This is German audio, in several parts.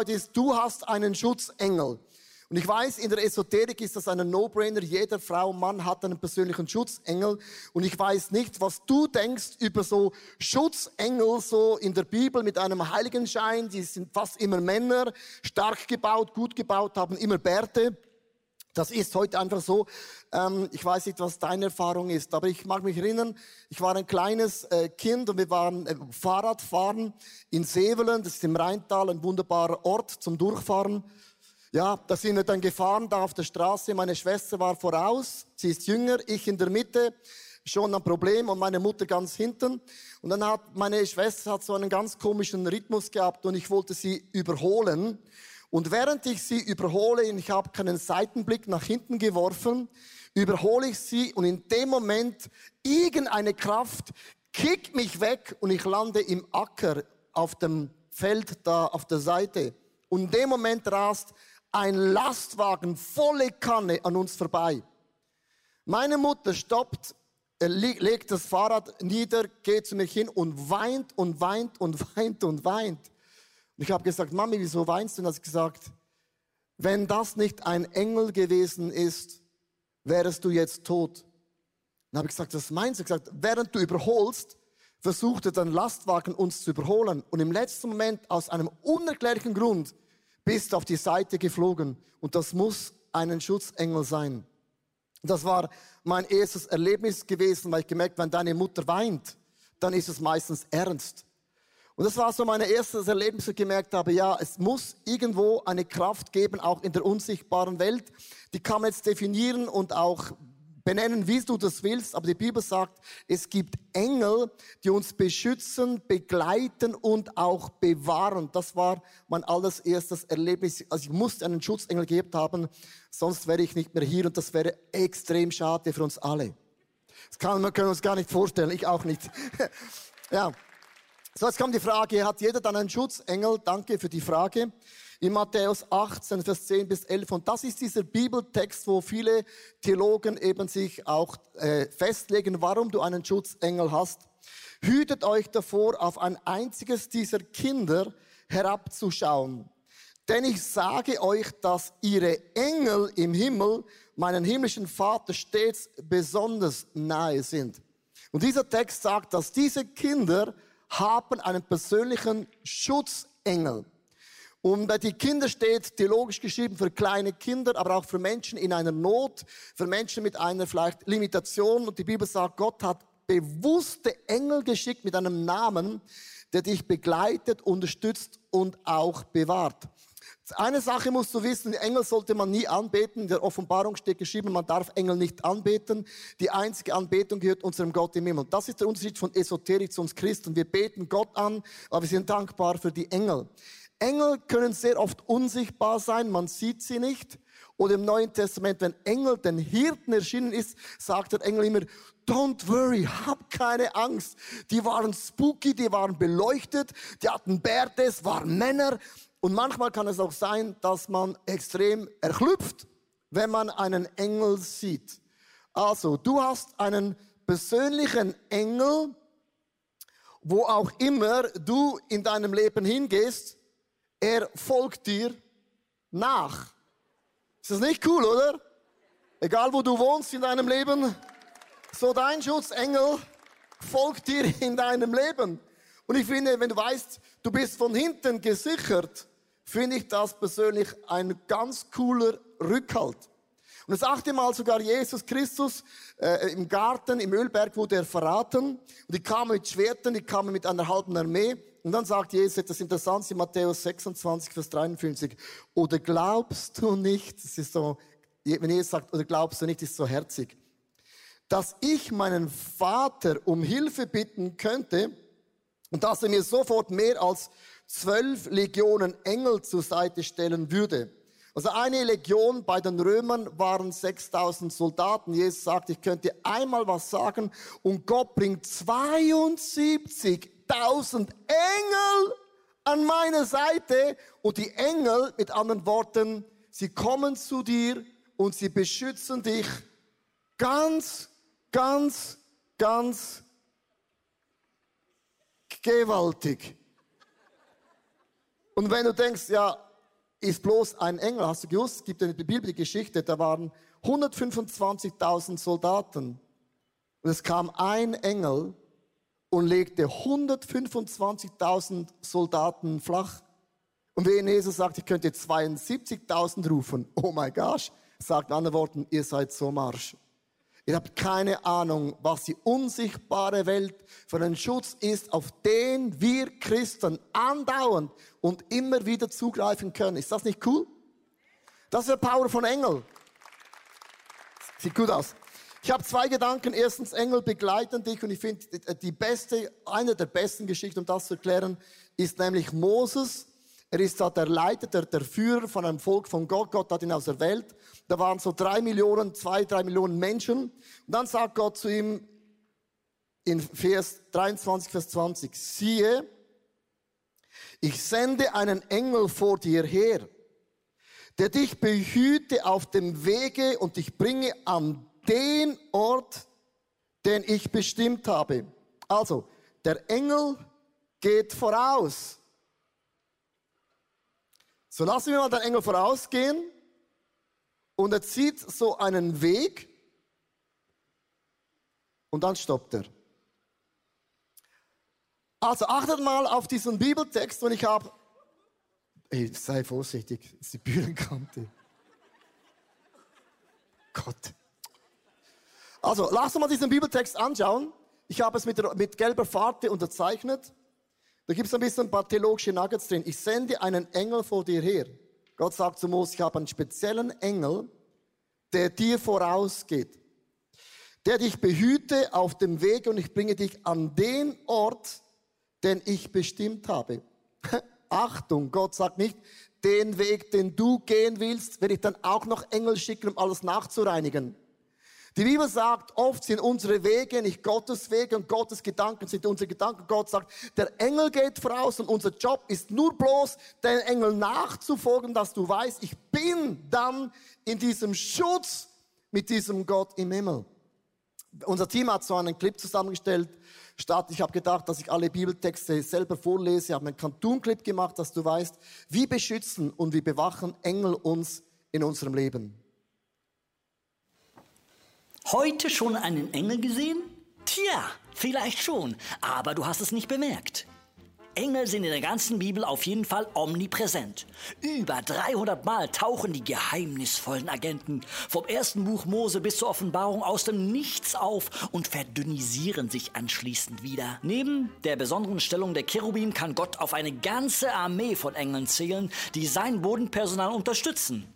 heute ist, du hast einen Schutzengel. Und ich weiß, in der Esoterik ist das ein No-Brainer. Jeder Frau, Mann hat einen persönlichen Schutzengel. Und ich weiß nicht, was du denkst über so Schutzengel, so in der Bibel mit einem Heiligenschein. Die sind fast immer Männer, stark gebaut, gut gebaut, haben immer Bärte. Das ist heute einfach so. Ähm, ich weiß nicht, was deine Erfahrung ist, aber ich mag mich erinnern, ich war ein kleines äh, Kind und wir waren äh, Fahrradfahren in Sevelen, das ist im Rheintal, ein wunderbarer Ort zum Durchfahren. Ja, da sind wir dann gefahren, da auf der Straße. Meine Schwester war voraus, sie ist jünger, ich in der Mitte, schon ein Problem und meine Mutter ganz hinten. Und dann hat meine Schwester hat so einen ganz komischen Rhythmus gehabt und ich wollte sie überholen. Und während ich sie überhole, ich habe keinen Seitenblick nach hinten geworfen, überhole ich sie und in dem Moment irgendeine Kraft kickt mich weg und ich lande im Acker auf dem Feld da auf der Seite. Und in dem Moment rast ein Lastwagen volle Kanne an uns vorbei. Meine Mutter stoppt, legt das Fahrrad nieder, geht zu mir hin und weint und weint und weint und weint. Ich habe gesagt, Mami, wieso weinst du? Und hat gesagt, wenn das nicht ein Engel gewesen ist, wärst du jetzt tot. Dann habe ich gesagt, was meinst du? Ich gesagt, während du überholst, versuchte dein Lastwagen uns zu überholen. Und im letzten Moment, aus einem unerklärlichen Grund, bist auf die Seite geflogen und das muss einen Schutzengel sein. Das war mein erstes Erlebnis gewesen, weil ich gemerkt, wenn deine Mutter weint, dann ist es meistens ernst. Und das war so mein erstes Erlebnis, wo ich gemerkt habe, ja, es muss irgendwo eine Kraft geben, auch in der unsichtbaren Welt. Die kann man jetzt definieren und auch benennen, wie du das willst, aber die Bibel sagt, es gibt Engel, die uns beschützen, begleiten und auch bewahren. Das war mein allererstes Erlebnis. Also ich musste einen Schutzengel gehabt haben, sonst wäre ich nicht mehr hier und das wäre extrem schade für uns alle. Das kann man können uns gar nicht vorstellen, ich auch nicht. ja. So, jetzt kommt die Frage, hat jeder dann einen Schutzengel? Danke für die Frage in Matthäus 18, Vers 10 bis 11. Und das ist dieser Bibeltext, wo viele Theologen eben sich auch äh, festlegen, warum du einen Schutzengel hast. Hütet euch davor, auf ein einziges dieser Kinder herabzuschauen. Denn ich sage euch, dass ihre Engel im Himmel meinen himmlischen Vater stets besonders nahe sind. Und dieser Text sagt, dass diese Kinder haben einen persönlichen Schutzengel. Und bei die Kinder steht theologisch geschrieben für kleine Kinder, aber auch für Menschen in einer Not, für Menschen mit einer vielleicht Limitation. Und die Bibel sagt, Gott hat bewusste Engel geschickt mit einem Namen, der dich begleitet, unterstützt und auch bewahrt. Eine Sache musst du wissen, Engel sollte man nie anbeten. In der Offenbarung steht geschrieben, man darf Engel nicht anbeten. Die einzige Anbetung gehört unserem Gott im Himmel. Das ist der Unterschied von Esoterik zu uns Christen. Wir beten Gott an, aber wir sind dankbar für die Engel. Engel können sehr oft unsichtbar sein, man sieht sie nicht. Oder im Neuen Testament, wenn Engel den Hirten erschienen ist, sagt der Engel immer, don't worry, hab keine Angst. Die waren spooky, die waren beleuchtet, die hatten Bärte, es waren Männer. Und manchmal kann es auch sein, dass man extrem erklüpft, wenn man einen Engel sieht. Also, du hast einen persönlichen Engel, wo auch immer du in deinem Leben hingehst, er folgt dir nach. Ist das nicht cool, oder? Egal wo du wohnst in deinem Leben, so dein Schutzengel folgt dir in deinem Leben. Und ich finde, wenn du weißt, du bist von hinten gesichert, finde ich das persönlich ein ganz cooler Rückhalt. Und das achte Mal sogar Jesus Christus äh, im Garten, im Ölberg wurde er verraten. Und die kamen mit Schwertern, die kamen mit einer halben Armee. Und dann sagt Jesus etwas Interessantes in Matthäus 26, Vers 53. Oder glaubst du nicht, das ist so, wenn Jesus sagt, oder glaubst du nicht, ist so herzig, dass ich meinen Vater um Hilfe bitten könnte und dass er mir sofort mehr als zwölf Legionen Engel zur Seite stellen würde. Also eine Legion bei den Römern waren 6000 Soldaten. Jesus sagt, ich könnte einmal was sagen und Gott bringt 72 tausend Engel an meiner Seite und die Engel, mit anderen Worten, sie kommen zu dir und sie beschützen dich ganz, ganz, ganz gewaltig. Und wenn du denkst, ja, ist bloß ein Engel. Hast du gewusst, es gibt die Geschichte, da waren 125.000 Soldaten. Und es kam ein Engel und legte 125.000 Soldaten flach. Und wenn Jesus sagt, ich könnte 72.000 rufen, oh mein gosh, sagt in anderen Worten, ihr seid so marsch. Ihr habt keine Ahnung, was die unsichtbare Welt für ein Schutz ist, auf den wir Christen andauernd und immer wieder zugreifen können. Ist das nicht cool? Das ist der Power von Engel. Sieht gut aus. Ich habe zwei Gedanken. Erstens, Engel begleiten dich und ich finde, die beste, eine der besten Geschichten, um das zu erklären, ist nämlich Moses. Er ist da der Leiter, der, der Führer von einem Volk von Gott. Gott hat ihn aus der Welt. Da waren so drei Millionen, zwei, drei Millionen Menschen. Und dann sagt Gott zu ihm in Vers 23, Vers 20, siehe, ich sende einen Engel vor dir her, der dich behüte auf dem Wege und dich bringe an den Ort, den ich bestimmt habe. Also, der Engel geht voraus. So lassen wir mal den Engel vorausgehen und er zieht so einen Weg und dann stoppt er. Also achtet mal auf diesen Bibeltext und ich habe, hey, sei vorsichtig, ist die Bühnenkante. Gott. Also, lass uns mal diesen Bibeltext anschauen. Ich habe es mit, mit gelber Farbe unterzeichnet. Da gibt es ein bisschen ein paar theologische Nuggets drin. Ich sende einen Engel vor dir her. Gott sagt zu Mose, ich habe einen speziellen Engel, der dir vorausgeht. Der dich behüte auf dem Weg und ich bringe dich an den Ort, den ich bestimmt habe. Achtung, Gott sagt nicht, den Weg, den du gehen willst, werde ich dann auch noch Engel schicken, um alles nachzureinigen. Die Bibel sagt, oft sind unsere Wege nicht Gottes Wege und Gottes Gedanken sind unsere Gedanken. Gott sagt, der Engel geht voraus und unser Job ist nur bloß, den Engel nachzufolgen, dass du weißt, ich bin dann in diesem Schutz mit diesem Gott im Himmel. Unser Team hat so einen Clip zusammengestellt. Statt, ich habe gedacht, dass ich alle Bibeltexte selber vorlese, ich habe einen Cartoon-Clip gemacht, dass du weißt, wie beschützen und wie bewachen Engel uns in unserem Leben. Heute schon einen Engel gesehen? Tja, vielleicht schon, aber du hast es nicht bemerkt. Engel sind in der ganzen Bibel auf jeden Fall omnipräsent. Über 300 Mal tauchen die geheimnisvollen Agenten vom ersten Buch Mose bis zur Offenbarung aus dem Nichts auf und verdünnisieren sich anschließend wieder. Neben der besonderen Stellung der Cherubim kann Gott auf eine ganze Armee von Engeln zählen, die sein Bodenpersonal unterstützen.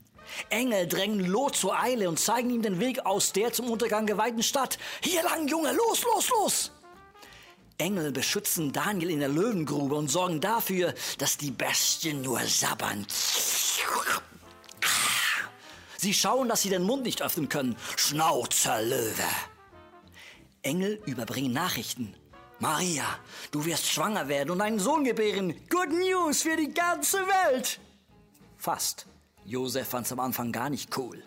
Engel drängen Lot zur Eile und zeigen ihm den Weg aus der zum Untergang geweihten Stadt. Hier lang, Junge, los, los, los! Engel beschützen Daniel in der Löwengrube und sorgen dafür, dass die Bestien nur sabbern. Sie schauen, dass sie den Mund nicht öffnen können. Schnauzer Löwe. Engel überbringen Nachrichten. Maria, du wirst schwanger werden und einen Sohn gebären. Good News für die ganze Welt. Fast. Josef fand's am Anfang gar nicht cool.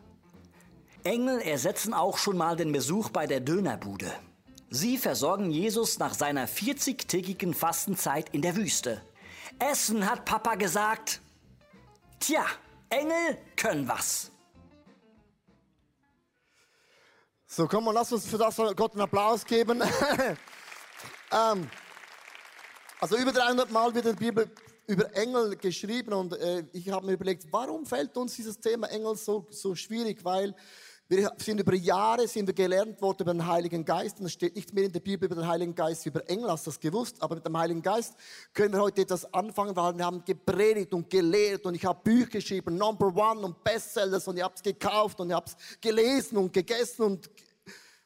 Engel ersetzen auch schon mal den Besuch bei der Dönerbude. Sie versorgen Jesus nach seiner 40-tägigen Fastenzeit in der Wüste. Essen hat Papa gesagt. Tja, Engel können was. So, komm mal, lass uns für das Gott einen Applaus geben. ähm, also über 300 Mal wird in der Bibel über Engel geschrieben und äh, ich habe mir überlegt, warum fällt uns dieses Thema Engel so, so schwierig? Weil wir sind über Jahre sind wir gelernt worden über den Heiligen Geist und es steht nicht mehr in der Bibel über den Heiligen Geist über Engel, hast du das gewusst? Aber mit dem Heiligen Geist können wir heute etwas anfangen, weil wir haben gepredigt und gelehrt und ich habe Bücher geschrieben, Number One und Bestsellers und ich habe es gekauft und ich habe es gelesen und gegessen und,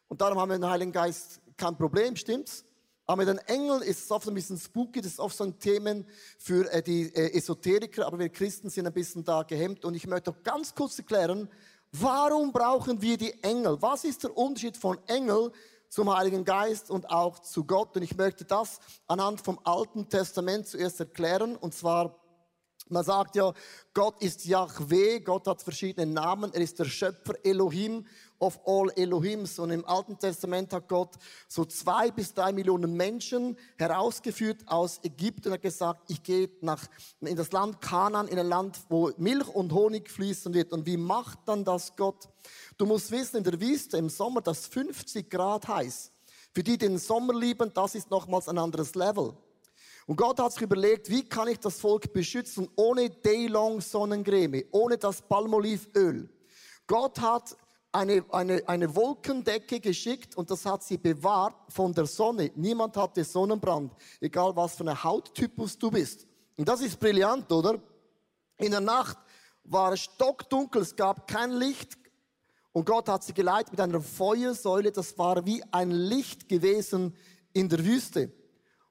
und darum haben wir den Heiligen Geist kein Problem, stimmt's? Aber mit den Engeln ist es oft ein bisschen spooky, das ist oft so ein Thema für äh, die äh, Esoteriker, aber wir Christen sind ein bisschen da gehemmt. Und ich möchte auch ganz kurz erklären, warum brauchen wir die Engel? Was ist der Unterschied von Engel zum Heiligen Geist und auch zu Gott? Und ich möchte das anhand vom Alten Testament zuerst erklären. Und zwar Man sagt ja, Gott ist Yahweh, Gott hat verschiedene Namen, er ist der Schöpfer Elohim of all Elohims. Und im Alten Testament hat Gott so zwei bis drei Millionen Menschen herausgeführt aus Ägypten und hat gesagt, ich gehe nach, in das Land Kanaan, in ein Land, wo Milch und Honig fließen wird. Und wie macht dann das Gott? Du musst wissen, in der Wüste im Sommer, das 50 Grad heiß. Für die, die den Sommer lieben, das ist nochmals ein anderes Level. Und Gott hat sich überlegt, wie kann ich das Volk beschützen ohne Daylong Sonnencreme, ohne das Palmolivöl. Gott hat eine, eine, eine Wolkendecke geschickt und das hat sie bewahrt von der Sonne. Niemand hatte Sonnenbrand, egal was für ein Hauttypus du bist. Und das ist brillant, oder? In der Nacht war es stockdunkel, es gab kein Licht und Gott hat sie geleitet mit einer Feuersäule, das war wie ein Licht gewesen in der Wüste.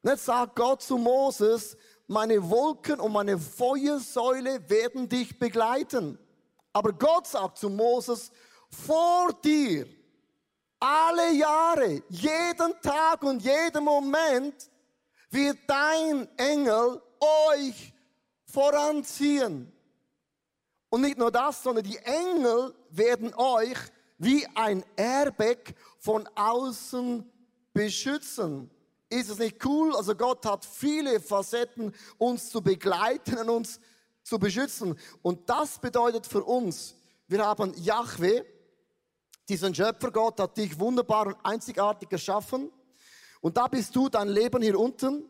Und jetzt sagt Gott zu Moses, meine Wolken und meine Feuersäule werden dich begleiten. Aber Gott sagt zu Moses, vor dir, alle Jahre, jeden Tag und jeden Moment wird dein Engel euch voranziehen. Und nicht nur das, sondern die Engel werden euch wie ein Airbag von außen beschützen. Ist es nicht cool? Also Gott hat viele Facetten, uns zu begleiten und uns zu beschützen. Und das bedeutet für uns, wir haben Yahweh, diesen Schöpfergott hat dich wunderbar und einzigartig geschaffen. Und da bist du dein Leben hier unten.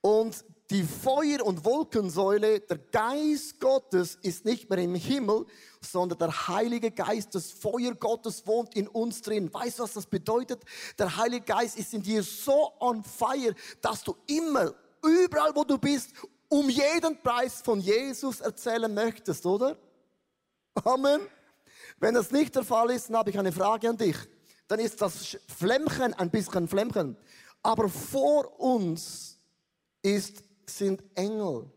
Und die Feuer- und Wolkensäule, der Geist Gottes ist nicht mehr im Himmel, sondern der Heilige Geist, das Feuer Gottes wohnt in uns drin. Weißt du, was das bedeutet? Der Heilige Geist ist in dir so on fire, dass du immer, überall wo du bist, um jeden Preis von Jesus erzählen möchtest, oder? Amen. Wenn das nicht der Fall ist, dann habe ich eine Frage an dich. Dann ist das Flämmchen ein bisschen Flämmchen. Aber vor uns ist sind Engel.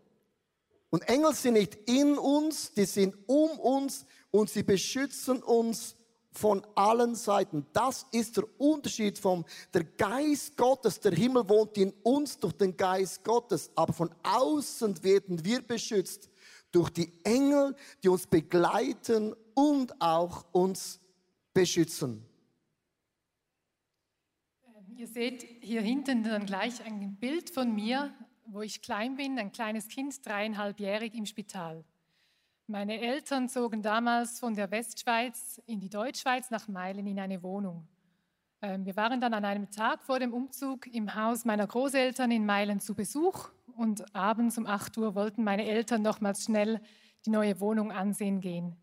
Und Engel sind nicht in uns, die sind um uns und sie beschützen uns von allen Seiten. Das ist der Unterschied vom der Geist Gottes. Der Himmel wohnt in uns durch den Geist Gottes, aber von außen werden wir beschützt durch die Engel, die uns begleiten und auch uns beschützen. Ihr seht hier hinten dann gleich ein Bild von mir wo ich klein bin, ein kleines Kind, dreieinhalbjährig im Spital. Meine Eltern zogen damals von der Westschweiz in die Deutschschweiz nach Meilen in eine Wohnung. Ähm, wir waren dann an einem Tag vor dem Umzug im Haus meiner Großeltern in Meilen zu Besuch und abends um 8 Uhr wollten meine Eltern nochmals schnell die neue Wohnung ansehen gehen.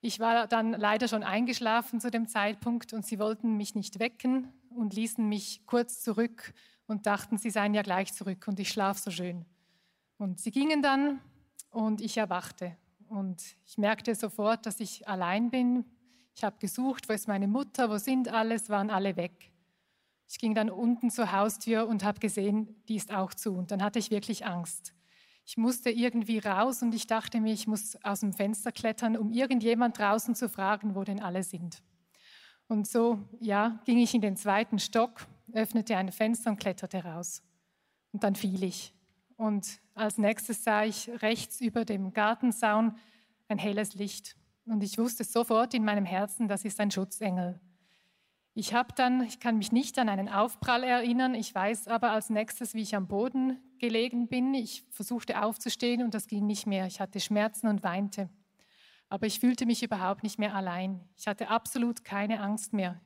Ich war dann leider schon eingeschlafen zu dem Zeitpunkt und sie wollten mich nicht wecken und ließen mich kurz zurück und dachten, sie seien ja gleich zurück und ich schlaf so schön. Und sie gingen dann und ich erwachte. Und ich merkte sofort, dass ich allein bin. Ich habe gesucht, wo ist meine Mutter, wo sind alles, waren alle weg. Ich ging dann unten zur Haustür und habe gesehen, die ist auch zu. Und dann hatte ich wirklich Angst. Ich musste irgendwie raus und ich dachte mir, ich muss aus dem Fenster klettern, um irgendjemand draußen zu fragen, wo denn alle sind. Und so, ja, ging ich in den zweiten Stock öffnete ein Fenster und kletterte raus. Und dann fiel ich. Und als nächstes sah ich rechts über dem Gartensaun ein helles Licht. Und ich wusste sofort in meinem Herzen, das ist ein Schutzengel. Ich habe dann, ich kann mich nicht an einen Aufprall erinnern, ich weiß aber als nächstes, wie ich am Boden gelegen bin. Ich versuchte aufzustehen und das ging nicht mehr. Ich hatte Schmerzen und weinte. Aber ich fühlte mich überhaupt nicht mehr allein. Ich hatte absolut keine Angst mehr.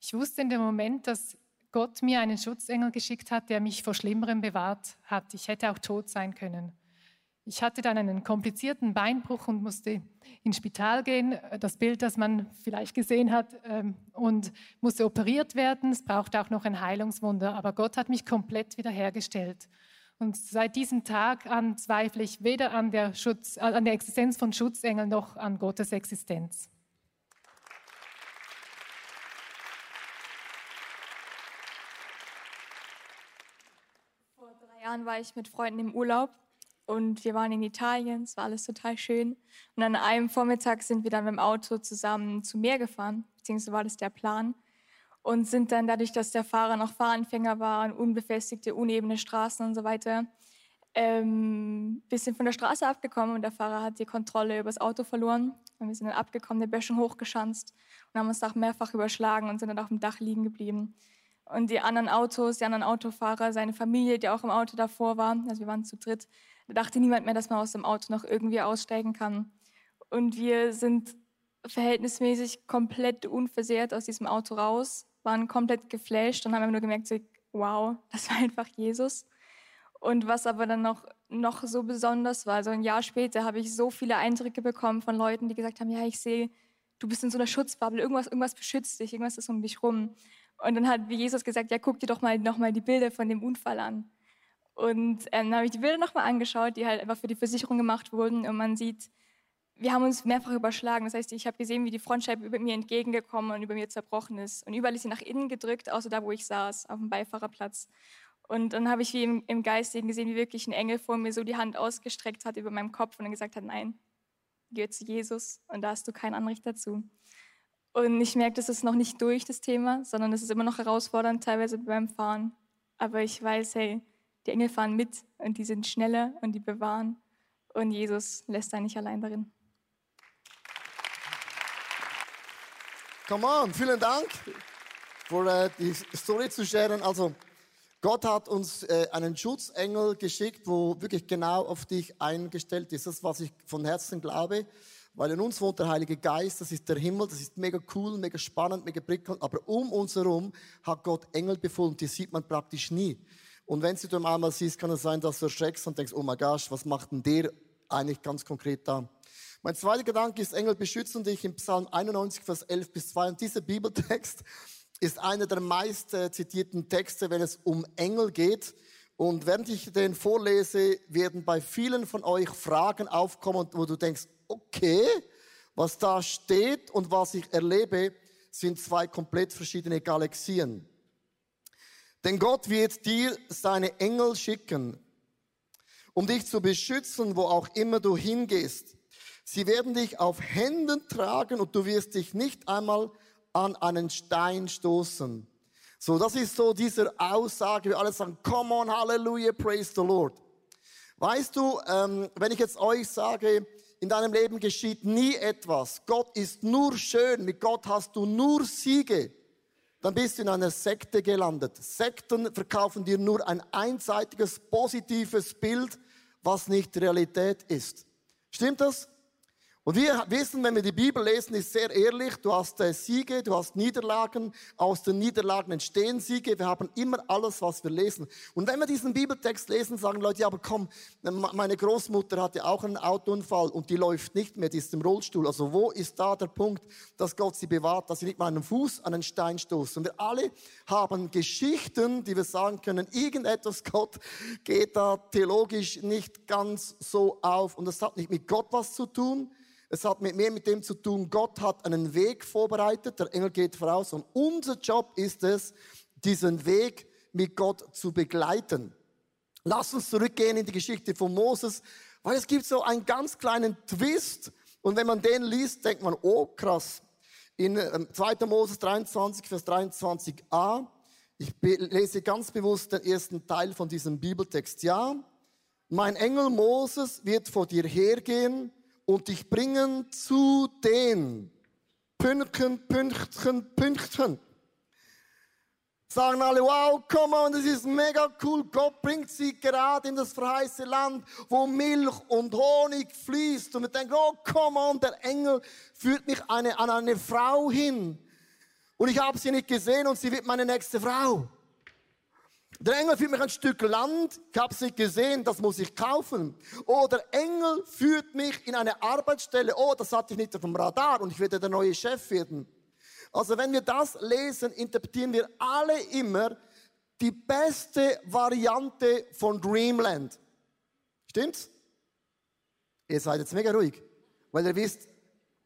Ich wusste in dem Moment, dass Gott mir einen Schutzengel geschickt hat, der mich vor Schlimmerem bewahrt hat. Ich hätte auch tot sein können. Ich hatte dann einen komplizierten Beinbruch und musste ins Spital gehen, das Bild, das man vielleicht gesehen hat, ähm, und musste operiert werden. Es brauchte auch noch ein Heilungswunder, aber Gott hat mich komplett wiederhergestellt. Und seit diesem Tag an zweifle ich weder an der, Schutz, an der Existenz von Schutzengeln noch an Gottes Existenz. Jahren war ich mit Freunden im Urlaub und wir waren in Italien, es war alles total schön. Und an einem Vormittag sind wir dann mit dem Auto zusammen zum Meer gefahren, beziehungsweise war das der Plan. Und sind dann dadurch, dass der Fahrer noch Fahranfänger war und unbefestigte, unebene Straßen und so weiter, ähm, bisschen von der Straße abgekommen und der Fahrer hat die Kontrolle über das Auto verloren. Und wir sind dann abgekommen, der Böschung hochgeschanzt und haben uns Dach mehrfach überschlagen und sind dann auf dem Dach liegen geblieben. Und die anderen Autos, die anderen Autofahrer, seine Familie, die auch im Auto davor war, also wir waren zu dritt, da dachte niemand mehr, dass man aus dem Auto noch irgendwie aussteigen kann. Und wir sind verhältnismäßig komplett unversehrt aus diesem Auto raus, waren komplett geflasht und haben nur gemerkt, wow, das war einfach Jesus. Und was aber dann noch, noch so besonders war, so ein Jahr später habe ich so viele Eindrücke bekommen von Leuten, die gesagt haben, ja, ich sehe, du bist in so einer Schutzbubble, irgendwas, irgendwas beschützt dich, irgendwas ist um dich rum. Und dann hat Jesus gesagt, ja, guck dir doch mal nochmal die Bilder von dem Unfall an. Und ähm, dann habe ich die Bilder nochmal angeschaut, die halt einfach für die Versicherung gemacht wurden. Und man sieht, wir haben uns mehrfach überschlagen. Das heißt, ich habe gesehen, wie die Frontscheibe über mir entgegengekommen und über mir zerbrochen ist. Und überall ist sie nach innen gedrückt, außer da, wo ich saß, auf dem Beifahrerplatz. Und dann habe ich wie im, im Geistigen gesehen, wie wirklich ein Engel vor mir so die Hand ausgestreckt hat über meinem Kopf und dann gesagt hat, nein, geh zu Jesus und da hast du kein Anrecht dazu. Und ich merke, das ist noch nicht durch, das Thema, sondern es ist immer noch herausfordernd, teilweise beim Fahren. Aber ich weiß, hey, die Engel fahren mit und die sind schneller und die bewahren. Und Jesus lässt da nicht allein darin. Come on, vielen Dank für uh, die Story zu sharen. Also, Gott hat uns äh, einen Schutzengel geschickt, wo wirklich genau auf dich eingestellt ist. Das ist, was ich von Herzen glaube. Weil in uns wohnt der Heilige Geist, das ist der Himmel, das ist mega cool, mega spannend, mega prickelnd. Aber um uns herum hat Gott Engel befohlen, die sieht man praktisch nie. Und wenn du dann einmal siehst, kann es sein, dass du erschreckst und denkst, oh mein Gott, was macht denn der eigentlich ganz konkret da? Mein zweiter Gedanke ist, Engel beschützen dich im Psalm 91, Vers 11 bis 2. Und dieser Bibeltext ist einer der meist äh, zitierten Texte, wenn es um Engel geht. Und während ich den vorlese, werden bei vielen von euch Fragen aufkommen, wo du denkst, okay, was da steht und was ich erlebe, sind zwei komplett verschiedene Galaxien. Denn Gott wird dir seine Engel schicken, um dich zu beschützen, wo auch immer du hingehst. Sie werden dich auf Händen tragen und du wirst dich nicht einmal an einen Stein stoßen. So, das ist so diese Aussage, wir alle sagen, come on, Hallelujah, praise the Lord. Weißt du, ähm, wenn ich jetzt euch sage, in deinem Leben geschieht nie etwas, Gott ist nur schön, mit Gott hast du nur Siege, dann bist du in einer Sekte gelandet. Sekten verkaufen dir nur ein einseitiges, positives Bild, was nicht Realität ist. Stimmt das? Und wir wissen, wenn wir die Bibel lesen, ist sehr ehrlich, du hast äh, Siege, du hast Niederlagen, aus den Niederlagen entstehen Siege, wir haben immer alles, was wir lesen. Und wenn wir diesen Bibeltext lesen, sagen Leute, ja, aber komm, meine Großmutter hatte auch einen Autounfall und die läuft nicht mehr, die ist im Rollstuhl. Also wo ist da der Punkt, dass Gott sie bewahrt, dass sie nicht mal einen Fuß an einen Stein stoßen? Und wir alle haben Geschichten, die wir sagen können, irgendetwas, Gott geht da theologisch nicht ganz so auf und das hat nicht mit Gott was zu tun, es hat mit mir mit dem zu tun, Gott hat einen Weg vorbereitet, der Engel geht voraus und unser Job ist es, diesen Weg mit Gott zu begleiten. Lass uns zurückgehen in die Geschichte von Moses, weil es gibt so einen ganz kleinen Twist und wenn man den liest, denkt man, oh krass. In 2. Ähm, Moses 23, Vers 23a, ich lese ganz bewusst den ersten Teil von diesem Bibeltext. Ja, mein Engel Moses wird vor dir hergehen und dich bringen zu den Pünktchen, Pünktchen, Pünktchen. Sagen alle, wow, come on, das ist mega cool. Gott bringt sie gerade in das verheißene Land, wo Milch und Honig fließt. Und wir denken, oh, come on, der Engel führt mich eine, an eine Frau hin. Und ich habe sie nicht gesehen und sie wird meine nächste Frau. Der Engel führt mich ein Stück Land, ich habe es nicht gesehen, das muss ich kaufen. Oder Engel führt mich in eine Arbeitsstelle, oh, das hatte ich nicht auf dem Radar und ich werde der neue Chef werden. Also wenn wir das lesen, interpretieren wir alle immer die beste Variante von Dreamland. Stimmt's? Ihr seid jetzt mega ruhig, weil ihr wisst,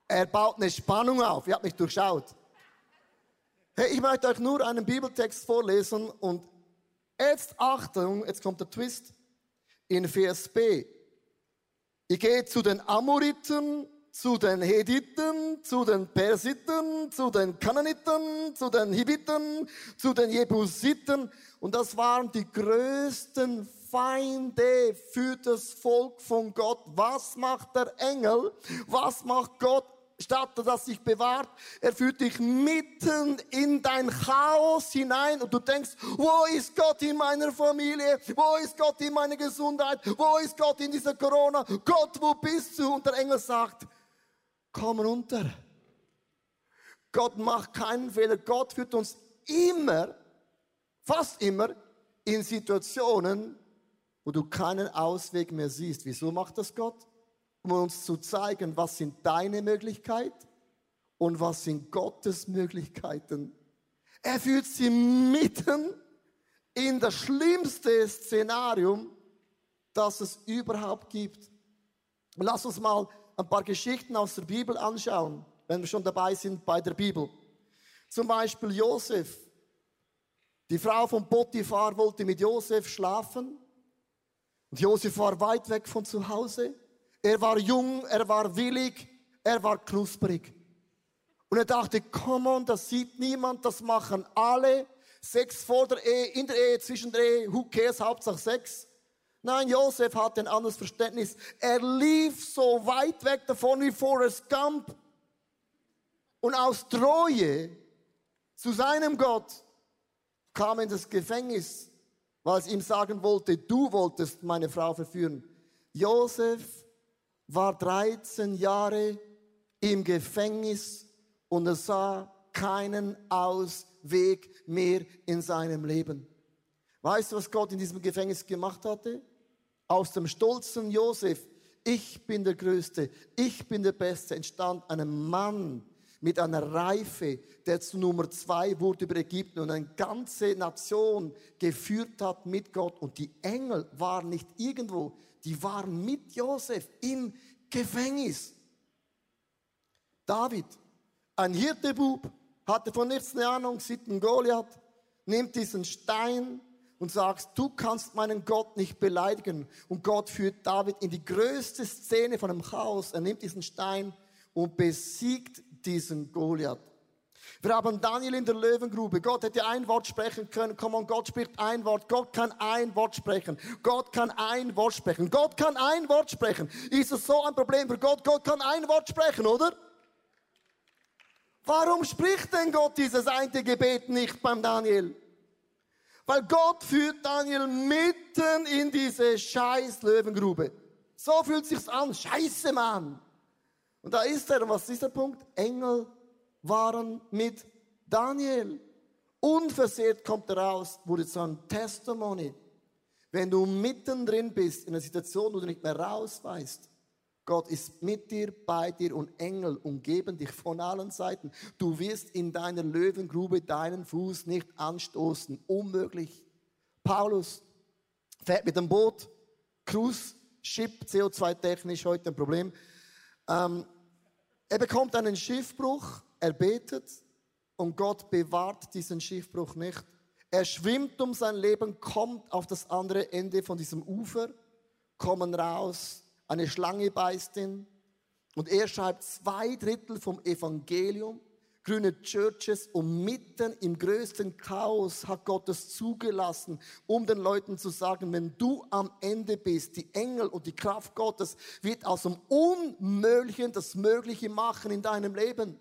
er baut eine Spannung auf. Ihr habt mich durchschaut. Hey, ich möchte euch nur einen Bibeltext vorlesen und Jetzt Achtung, jetzt kommt der Twist. In Vers B. Ich gehe zu den Amoriten, zu den Hediten, zu den Persiten, zu den Kananiten, zu den Hibiten, zu den Jebusiten. Und das waren die größten Feinde für das Volk von Gott. Was macht der Engel? Was macht Gott? Statt dass sich bewahrt, er führt dich mitten in dein Chaos hinein und du denkst, wo ist Gott in meiner Familie? Wo ist Gott in meiner Gesundheit? Wo ist Gott in dieser Corona? Gott, wo bist du? Und der Engel sagt, komm runter. Gott macht keinen Fehler. Gott führt uns immer, fast immer, in Situationen, wo du keinen Ausweg mehr siehst. Wieso macht das Gott? Um uns zu zeigen, was sind deine Möglichkeiten und was sind Gottes Möglichkeiten. Er führt sie mitten in das schlimmste Szenarium, das es überhaupt gibt. Lass uns mal ein paar Geschichten aus der Bibel anschauen, wenn wir schon dabei sind bei der Bibel. Zum Beispiel Josef. Die Frau von Potiphar wollte mit Josef schlafen. Und Josef war weit weg von zu Hause. Er war jung, er war willig, er war knusprig. Und er dachte, come on, das sieht niemand, das machen alle. Sex vor der Ehe, in der Ehe, zwischen der Ehe, who cares, Hauptsache Sex. Nein, Josef hatte ein anderes Verständnis. Er lief so weit weg davon wie Forrest Gump. Und aus Treue zu seinem Gott kam in das Gefängnis, weil es ihm sagen wollte, du wolltest meine Frau verführen. Josef war 13 Jahre im Gefängnis und er sah keinen Ausweg mehr in seinem Leben. Weißt du, was Gott in diesem Gefängnis gemacht hatte? Aus dem stolzen Josef, ich bin der Größte, ich bin der Beste, entstand ein Mann mit einer Reife, der zu Nummer zwei wurde über Ägypten und eine ganze Nation geführt hat mit Gott. Und die Engel waren nicht irgendwo, die waren mit Josef im Gefängnis. David, ein Hirtebub, hatte von nichts eine Ahnung, sieht einen Goliath, nimmt diesen Stein und sagt, du kannst meinen Gott nicht beleidigen. Und Gott führt David in die größte Szene von einem Chaos. Er nimmt diesen Stein und besiegt diesen Goliath. Wir haben Daniel in der Löwengrube. Gott hätte ein Wort sprechen können. Komm on, Gott spricht ein Wort. Gott kann ein Wort sprechen. Gott kann ein Wort sprechen. Gott kann ein Wort sprechen. Ist es so ein Problem für Gott? Gott kann ein Wort sprechen, oder? Warum spricht denn Gott dieses eine Gebet nicht beim Daniel? Weil Gott führt Daniel mitten in diese scheiß Löwengrube. So fühlt sich's an. Scheiße, Mann. Und da ist er. Was ist der Punkt? Engel waren mit Daniel. Unversehrt kommt er raus, wurde zu einem Testimony. Wenn du mittendrin bist in einer Situation, wo du nicht mehr rausweist, Gott ist mit dir, bei dir und Engel umgeben dich von allen Seiten. Du wirst in deiner Löwengrube deinen Fuß nicht anstoßen. Unmöglich. Paulus fährt mit dem Boot, Cruise, Ship, CO2-technisch heute ein Problem. Ähm, er bekommt einen Schiffbruch, er betet und Gott bewahrt diesen Schiffbruch nicht. Er schwimmt um sein Leben, kommt auf das andere Ende von diesem Ufer, kommen raus, eine Schlange beißt ihn und er schreibt zwei Drittel vom Evangelium, grüne Churches und mitten im größten Chaos hat Gott es zugelassen, um den Leuten zu sagen, wenn du am Ende bist, die Engel und die Kraft Gottes wird aus dem Unmöglichen das Mögliche machen in deinem Leben.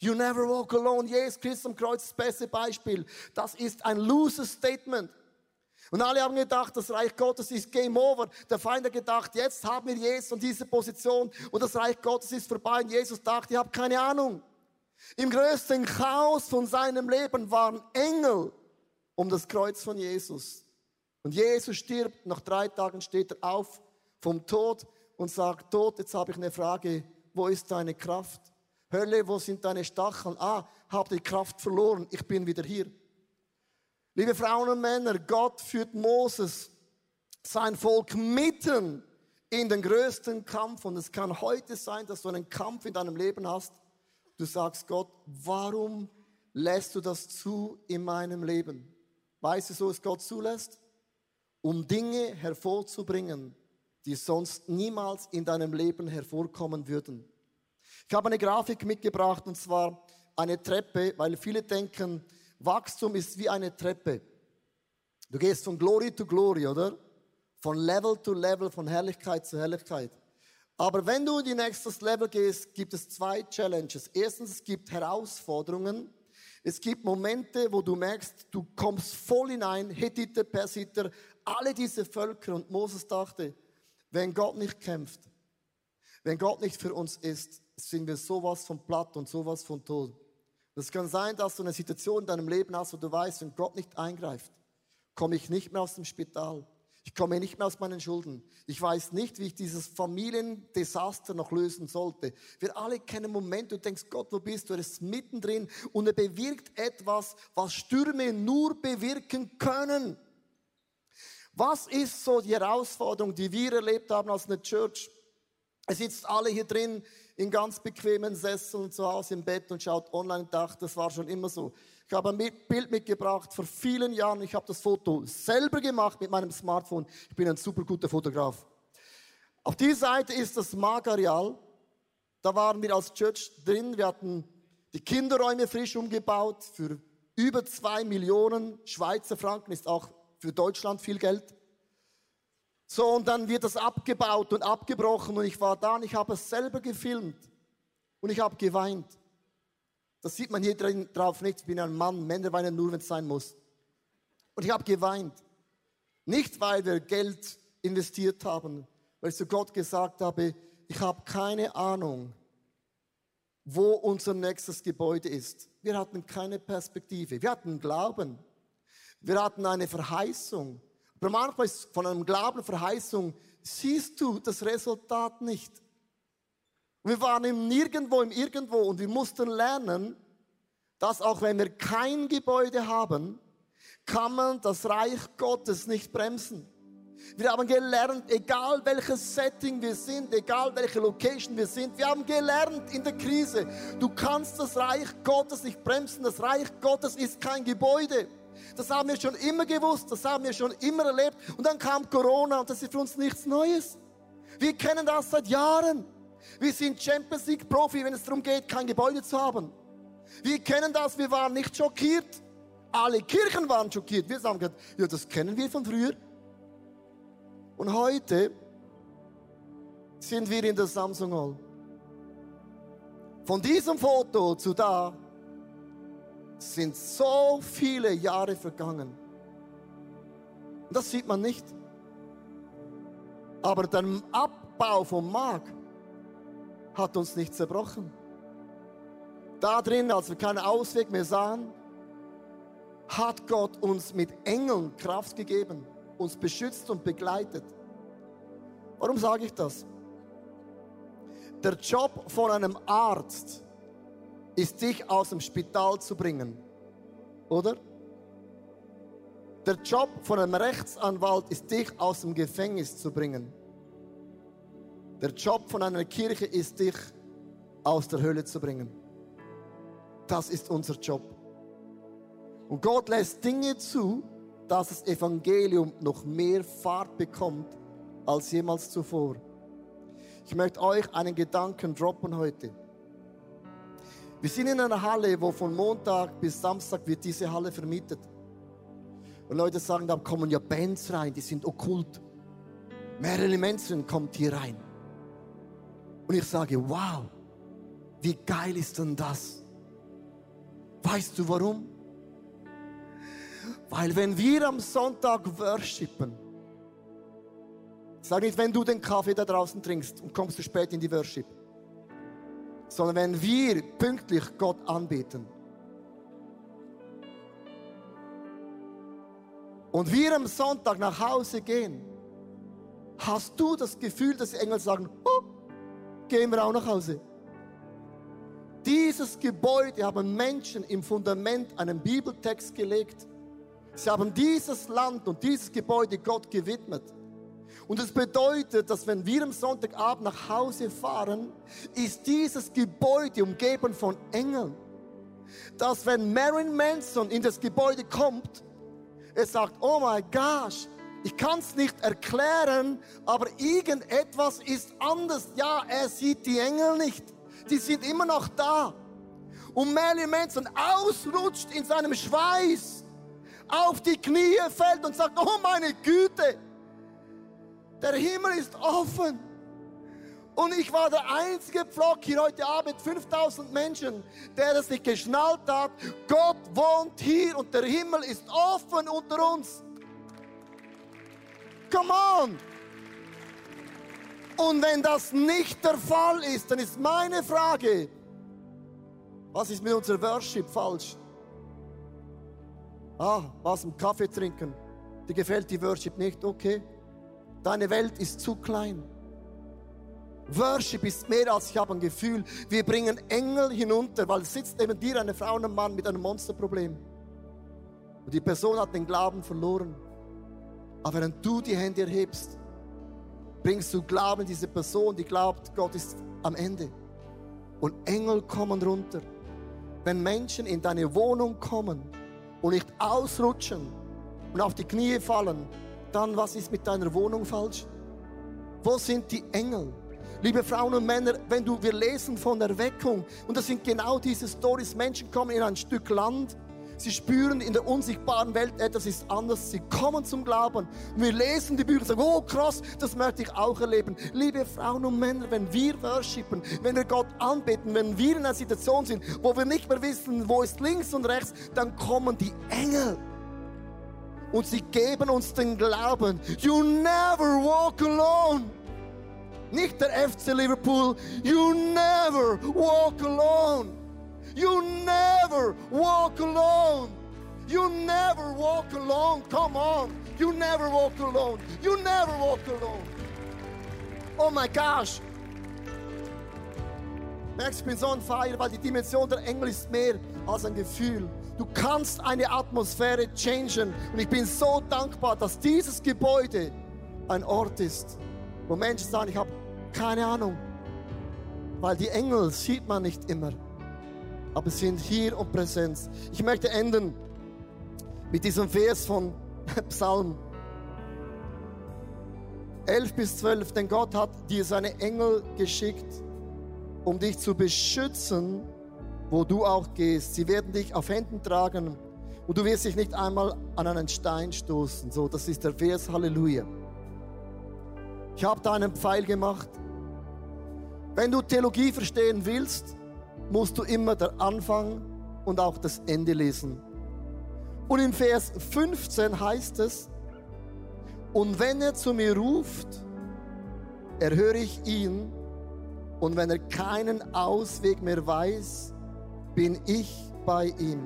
You never walk alone. Jesus Christus am Kreuz, das beste Beispiel. Das ist ein loser Statement. Und alle haben gedacht, das Reich Gottes ist Game Over. Der Feind hat gedacht, jetzt haben wir Jesus und diese Position und das Reich Gottes ist vorbei. Und Jesus dachte, ich habe keine Ahnung. Im größten Chaos von seinem Leben waren Engel um das Kreuz von Jesus. Und Jesus stirbt, nach drei Tagen steht er auf vom Tod und sagt, Tod, jetzt habe ich eine Frage, wo ist deine Kraft? Hölle, wo sind deine Stacheln? Ah, hab die Kraft verloren, ich bin wieder hier. Liebe Frauen und Männer, Gott führt Moses, sein Volk mitten in den größten Kampf. Und es kann heute sein, dass du einen Kampf in deinem Leben hast. Du sagst Gott, warum lässt du das zu in meinem Leben? Weißt du, so es Gott zulässt? Um Dinge hervorzubringen, die sonst niemals in deinem Leben hervorkommen würden. Ich habe eine Grafik mitgebracht und zwar eine Treppe, weil viele denken, Wachstum ist wie eine Treppe. Du gehst von Glory to Glory, oder? Von Level zu Level, von Herrlichkeit zu Herrlichkeit. Aber wenn du in die nächstes Level gehst, gibt es zwei Challenges. Erstens, es gibt Herausforderungen. Es gibt Momente, wo du merkst, du kommst voll hinein, Hethiter, Persiter, alle diese Völker. Und Moses dachte, wenn Gott nicht kämpft, wenn Gott nicht für uns ist, sind wir sowas von platt und sowas von tot. Es kann sein, dass du eine Situation in deinem Leben hast, wo du weißt, wenn Gott nicht eingreift, komme ich nicht mehr aus dem Spital. Ich komme nicht mehr aus meinen Schulden. Ich weiß nicht, wie ich dieses Familiendesaster noch lösen sollte. Wir alle kennen Momente, du denkst, Gott, wo bist du? Er ist mittendrin und er bewirkt etwas, was Stürme nur bewirken können. Was ist so die Herausforderung, die wir erlebt haben als eine Church? Es sitzt alle hier drin in ganz bequemen Sesseln zu Hause im Bett und schaut online und dachte, das war schon immer so. Ich habe ein Bild mitgebracht vor vielen Jahren. Ich habe das Foto selber gemacht mit meinem Smartphone. Ich bin ein super guter Fotograf. Auf dieser Seite ist das Magareal. Da waren wir als Church drin. Wir hatten die Kinderräume frisch umgebaut für über zwei Millionen Schweizer Franken. Ist auch für Deutschland viel Geld. So, und dann wird das abgebaut und abgebrochen und ich war da und ich habe es selber gefilmt und ich habe geweint. Das sieht man hier drin drauf nicht. Ich bin ein Mann. Männer weinen nur, wenn es sein muss. Und ich habe geweint. Nicht, weil wir Geld investiert haben, weil ich zu Gott gesagt habe, ich habe keine Ahnung, wo unser nächstes Gebäude ist. Wir hatten keine Perspektive. Wir hatten Glauben. Wir hatten eine Verheißung. Manchmal ist von einem Glauben Verheißung, siehst du das Resultat nicht. Wir waren im Nirgendwo, im Irgendwo und wir mussten lernen, dass auch wenn wir kein Gebäude haben, kann man das Reich Gottes nicht bremsen. Wir haben gelernt, egal welches Setting wir sind, egal welche Location wir sind, wir haben gelernt in der Krise, du kannst das Reich Gottes nicht bremsen. Das Reich Gottes ist kein Gebäude. Das haben wir schon immer gewusst, das haben wir schon immer erlebt. Und dann kam Corona und das ist für uns nichts Neues. Wir kennen das seit Jahren. Wir sind Champions League Profi, wenn es darum geht, kein Gebäude zu haben. Wir kennen das, wir waren nicht schockiert. Alle Kirchen waren schockiert. Wir haben gesagt, ja, das kennen wir von früher. Und heute sind wir in der Samsung Hall. Von diesem Foto zu da sind so viele Jahre vergangen. Das sieht man nicht. Aber der Abbau vom Markt hat uns nicht zerbrochen. Da drin, als wir keinen Ausweg mehr sahen, hat Gott uns mit Engeln Kraft gegeben, uns beschützt und begleitet. Warum sage ich das? Der Job von einem Arzt ist, dich aus dem Spital zu bringen, oder? Der Job von einem Rechtsanwalt ist, dich aus dem Gefängnis zu bringen. Der Job von einer Kirche ist, dich aus der Hölle zu bringen. Das ist unser Job. Und Gott lässt Dinge zu, dass das Evangelium noch mehr Fahrt bekommt als jemals zuvor. Ich möchte euch einen Gedanken droppen heute. Wir sind in einer Halle, wo von Montag bis Samstag wird diese Halle vermietet. Und Leute sagen, da kommen ja Bands rein, die sind okkult. Marilyn Manson kommt hier rein. Und ich sage, wow, wie geil ist denn das? Weißt du warum? Weil wenn wir am Sonntag worshipen, sag nicht, wenn du den Kaffee da draußen trinkst und kommst du spät in die Worship, sondern wenn wir pünktlich Gott anbeten und wir am Sonntag nach Hause gehen, hast du das Gefühl, dass die Engel sagen, oh, gehen wir auch nach Hause. Dieses Gebäude haben Menschen im Fundament einen Bibeltext gelegt. Sie haben dieses Land und dieses Gebäude Gott gewidmet. Und es bedeutet, dass wenn wir am Sonntagabend nach Hause fahren, ist dieses Gebäude umgeben von Engeln. Dass wenn Marilyn Manson in das Gebäude kommt, er sagt, oh mein gosh, ich kann es nicht erklären, aber irgendetwas ist anders. Ja, er sieht die Engel nicht. Die sind immer noch da. Und Marilyn Manson ausrutscht in seinem Schweiß, auf die Knie fällt und sagt, oh meine Güte, Der Himmel ist offen. Und ich war der einzige Pflock hier heute Abend, 5000 Menschen, der das nicht geschnallt hat. Gott wohnt hier und der Himmel ist offen unter uns. Come on! Und wenn das nicht der Fall ist, dann ist meine Frage, was ist mit unserer Worship falsch? Ah, was im Kaffee trinken. Dir gefällt die Worship nicht, okay. Deine Welt ist zu klein. Worship ist mehr als ich habe ein Gefühl. Wir bringen Engel hinunter, weil sitzt neben dir eine Frau und ein Mann mit einem Monsterproblem. Und die Person hat den Glauben verloren. Aber wenn du die Hände erhebst, bringst du Glauben in diese Person, die glaubt, Gott ist am Ende. Und Engel kommen runter. Wenn Menschen in deine Wohnung kommen und nicht ausrutschen und auf die Knie fallen, dann was ist mit deiner Wohnung falsch? Wo sind die Engel? Liebe Frauen und Männer, wenn du, wir lesen von Erweckung und das sind genau diese Stories. Menschen kommen in ein Stück Land, sie spüren in der unsichtbaren Welt etwas ist anders, sie kommen zum Glauben. Und wir lesen die Bücher und sagen, oh krass, das möchte ich auch erleben. Liebe Frauen und Männer, wenn wir worshipen, wenn wir Gott anbeten, wenn wir in einer Situation sind, wo wir nicht mehr wissen, wo ist links und rechts, dann kommen die Engel und sie geben uns den Glauben. You never walk alone. Nicht der FC Liverpool. You never walk alone. You never walk alone. You never walk alone. Come on. You never walk alone. You never walk alone. Oh my gosh. Merkst, ich bin so on fire, weil die Dimension der Engel ist mehr als ein Gefühl. Du kannst eine Atmosphäre changen. Und ich bin so dankbar, dass dieses Gebäude ein Ort ist, wo Menschen sagen, ich habe keine Ahnung. Weil die Engel sieht man nicht immer. Aber sie sind hier und Präsenz. Ich möchte enden mit diesem Vers von Psalm 11 bis 12. Denn Gott hat dir seine Engel geschickt, um dich zu beschützen, wo du auch gehst. Sie werden dich auf Händen tragen und du wirst dich nicht einmal an einen Stein stoßen. So, das ist der Vers. Halleluja. Ich habe da einen Pfeil gemacht. Wenn du Theologie verstehen willst, musst du immer der Anfang und auch das Ende lesen. Und im Vers 15 heißt es, und wenn er zu mir ruft, erhöre ich ihn, und wenn er keinen Ausweg mehr weiß, bin ich bei ihm.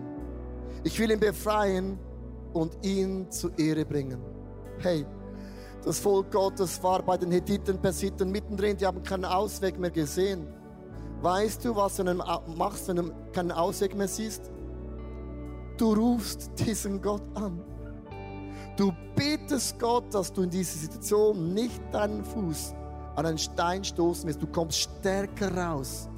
Ich will ihn befreien und ihn zur Ehre bringen. Hey, das Volk Gottes war bei den Hethiten, Persiten mittendrin, die haben keinen Ausweg mehr gesehen. Weißt du, was du machst, wenn du keinen Ausweg mehr siehst? Du rufst diesen Gott an. Du bittest Gott, dass du in dieser Situation nicht deinen Fuß an einen Stein stoßen wirst. Du kommst stärker raus,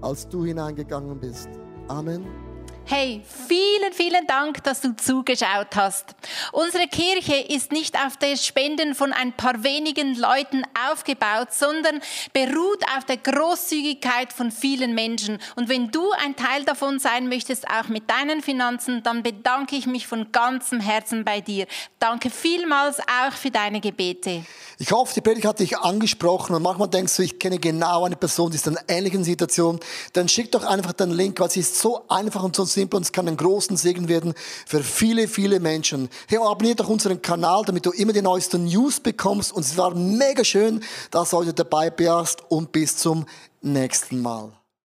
als du hineingegangen bist. Amen. Hey, vielen, vielen Dank, dass du zugeschaut hast. Unsere Kirche ist nicht auf das Spenden von ein paar wenigen Leuten aufgebaut, sondern beruht auf der Großzügigkeit von vielen Menschen. Und wenn du ein Teil davon sein möchtest, auch mit deinen Finanzen, dann bedanke ich mich von ganzem Herzen bei dir. Danke vielmals auch für deine Gebete. Ich hoffe, die Predigt hat dich angesprochen und manchmal denkst du, ich kenne genau eine Person, die ist in einer ähnlichen Situation. Dann schick doch einfach den Link, weil es ist so einfach und so simpel und es kann einen großen Segen werden für viele, viele Menschen. Hey, abonniere doch unseren Kanal, damit du immer die neuesten News bekommst und es war mega schön, dass du heute dabei bist und bis zum nächsten Mal.